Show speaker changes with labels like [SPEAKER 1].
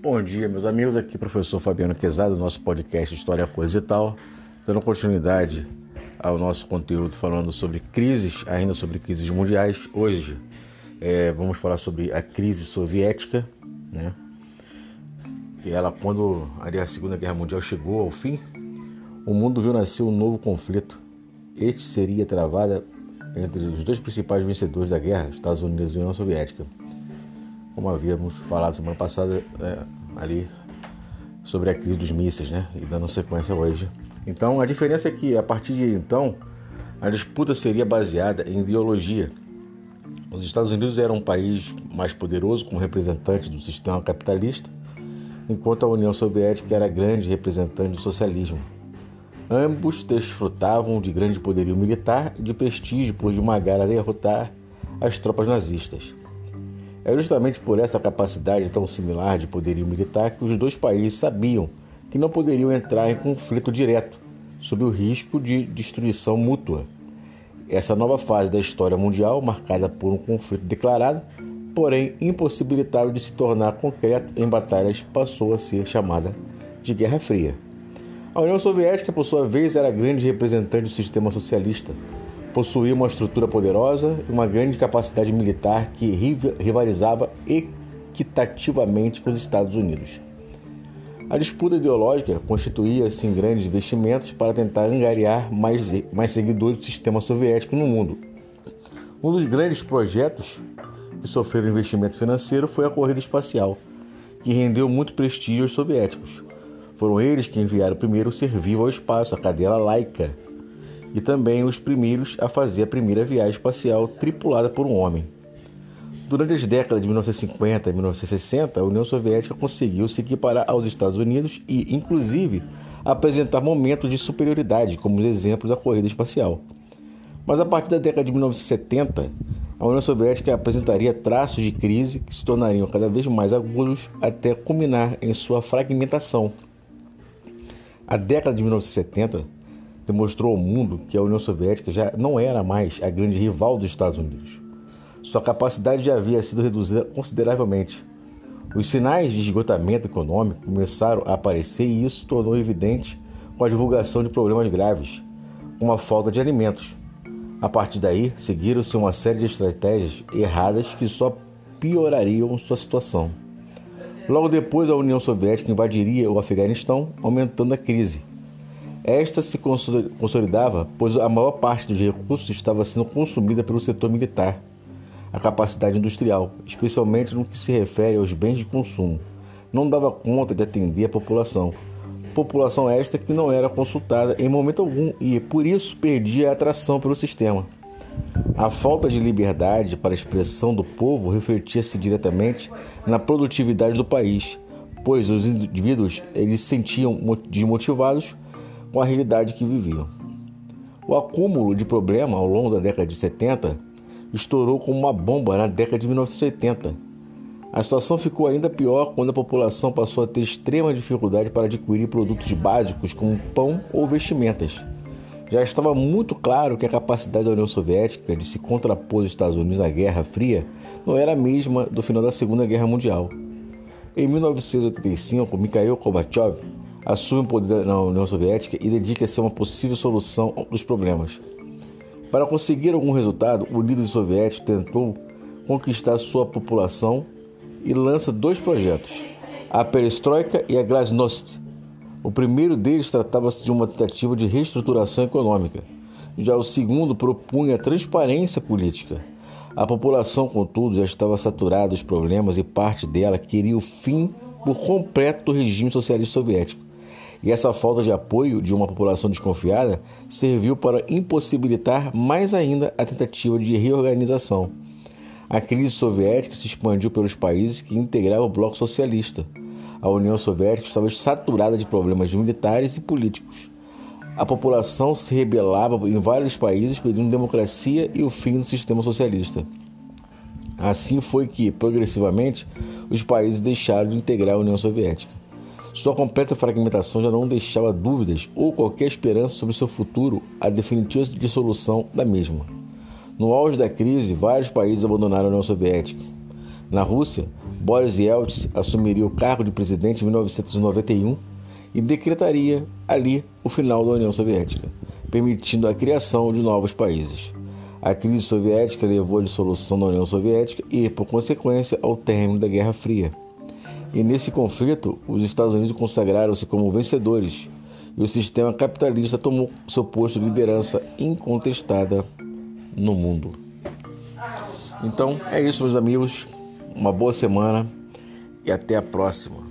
[SPEAKER 1] Bom dia, meus amigos. Aqui, professor Fabiano Quezado, do nosso podcast História, Coisa e Tal, dando continuidade ao nosso conteúdo falando sobre crises, ainda sobre crises mundiais. Hoje é, vamos falar sobre a crise soviética, né? E ela, quando a Segunda Guerra Mundial chegou ao fim, o mundo viu nascer um novo conflito. Este seria travada entre os dois principais vencedores da guerra, Estados Unidos e União Soviética como havíamos falado semana passada é, ali sobre a crise dos mísseis, né? E dando sequência hoje. Então a diferença é que a partir de então a disputa seria baseada em ideologia. Os Estados Unidos eram um país mais poderoso como representante do sistema capitalista, enquanto a União Soviética era grande representante do socialismo. Ambos desfrutavam de grande poderio militar e de prestígio por esmagar a derrotar as tropas nazistas. É justamente por essa capacidade tão similar de poderio militar que os dois países sabiam que não poderiam entrar em conflito direto, sob o risco de destruição mútua. Essa nova fase da história mundial, marcada por um conflito declarado, porém impossibilitado de se tornar concreto em batalhas, passou a ser chamada de Guerra Fria. A União Soviética, por sua vez, era grande representante do sistema socialista possuía uma estrutura poderosa e uma grande capacidade militar que rivalizava equitativamente com os Estados Unidos. A disputa ideológica constituía-se em grandes investimentos para tentar angariar mais, mais seguidores do sistema soviético no mundo. Um dos grandes projetos que sofreram investimento financeiro foi a corrida espacial, que rendeu muito prestígio aos soviéticos. Foram eles que enviaram primeiro o ser vivo ao espaço, a cadela Laika, e também os primeiros a fazer a primeira viagem espacial tripulada por um homem. Durante as décadas de 1950 e 1960, a União Soviética conseguiu se equiparar aos Estados Unidos e, inclusive, apresentar momentos de superioridade, como os exemplos da corrida espacial. Mas a partir da década de 1970, a União Soviética apresentaria traços de crise que se tornariam cada vez mais agudos até culminar em sua fragmentação. A década de 1970 demonstrou ao mundo que a União Soviética já não era mais a grande rival dos Estados Unidos. Sua capacidade já havia sido reduzida consideravelmente. Os sinais de esgotamento econômico começaram a aparecer e isso tornou evidente com a divulgação de problemas graves, como a falta de alimentos. A partir daí, seguiram-se uma série de estratégias erradas que só piorariam sua situação. Logo depois, a União Soviética invadiria o Afeganistão, aumentando a crise. Esta se consolidava, pois a maior parte dos recursos estava sendo consumida pelo setor militar, a capacidade industrial, especialmente no que se refere aos bens de consumo, não dava conta de atender a população. População esta que não era consultada em momento algum e, por isso, perdia a atração pelo sistema. A falta de liberdade para a expressão do povo refletia-se diretamente na produtividade do país, pois os indivíduos eles se sentiam desmotivados com a realidade que viviam. O acúmulo de problema ao longo da década de 70 estourou como uma bomba na década de 1980. A situação ficou ainda pior quando a população passou a ter extrema dificuldade para adquirir produtos básicos como pão ou vestimentas. Já estava muito claro que a capacidade da União Soviética de se contrapor aos Estados Unidos na Guerra Fria não era a mesma do final da Segunda Guerra Mundial. Em 1985, Mikhail Gorbachev assume o poder na União Soviética e dedica-se a uma possível solução dos problemas. Para conseguir algum resultado, o líder soviético tentou conquistar sua população e lança dois projetos, a Perestroika e a Glasnost. O primeiro deles tratava-se de uma tentativa de reestruturação econômica. Já o segundo propunha transparência política. A população, contudo, já estava saturada dos problemas e parte dela queria o fim por completo do regime socialista soviético e essa falta de apoio de uma população desconfiada serviu para impossibilitar mais ainda a tentativa de reorganização. A crise soviética se expandiu pelos países que integravam o bloco socialista. A União Soviética estava saturada de problemas militares e políticos. A população se rebelava em vários países pedindo democracia e o fim do sistema socialista. Assim foi que, progressivamente, os países deixaram de integrar a União Soviética. Sua completa fragmentação já não deixava dúvidas ou qualquer esperança sobre seu futuro, a definitiva dissolução da mesma. No auge da crise, vários países abandonaram a União Soviética. Na Rússia, Boris Yeltsin assumiria o cargo de presidente em 1991 e decretaria ali o final da União Soviética, permitindo a criação de novos países. A crise soviética levou à dissolução da União Soviética e, por consequência, ao término da Guerra Fria. E nesse conflito, os Estados Unidos consagraram-se como vencedores e o sistema capitalista tomou seu posto de liderança incontestada no mundo. Então é isso, meus amigos. Uma boa semana e até a próxima.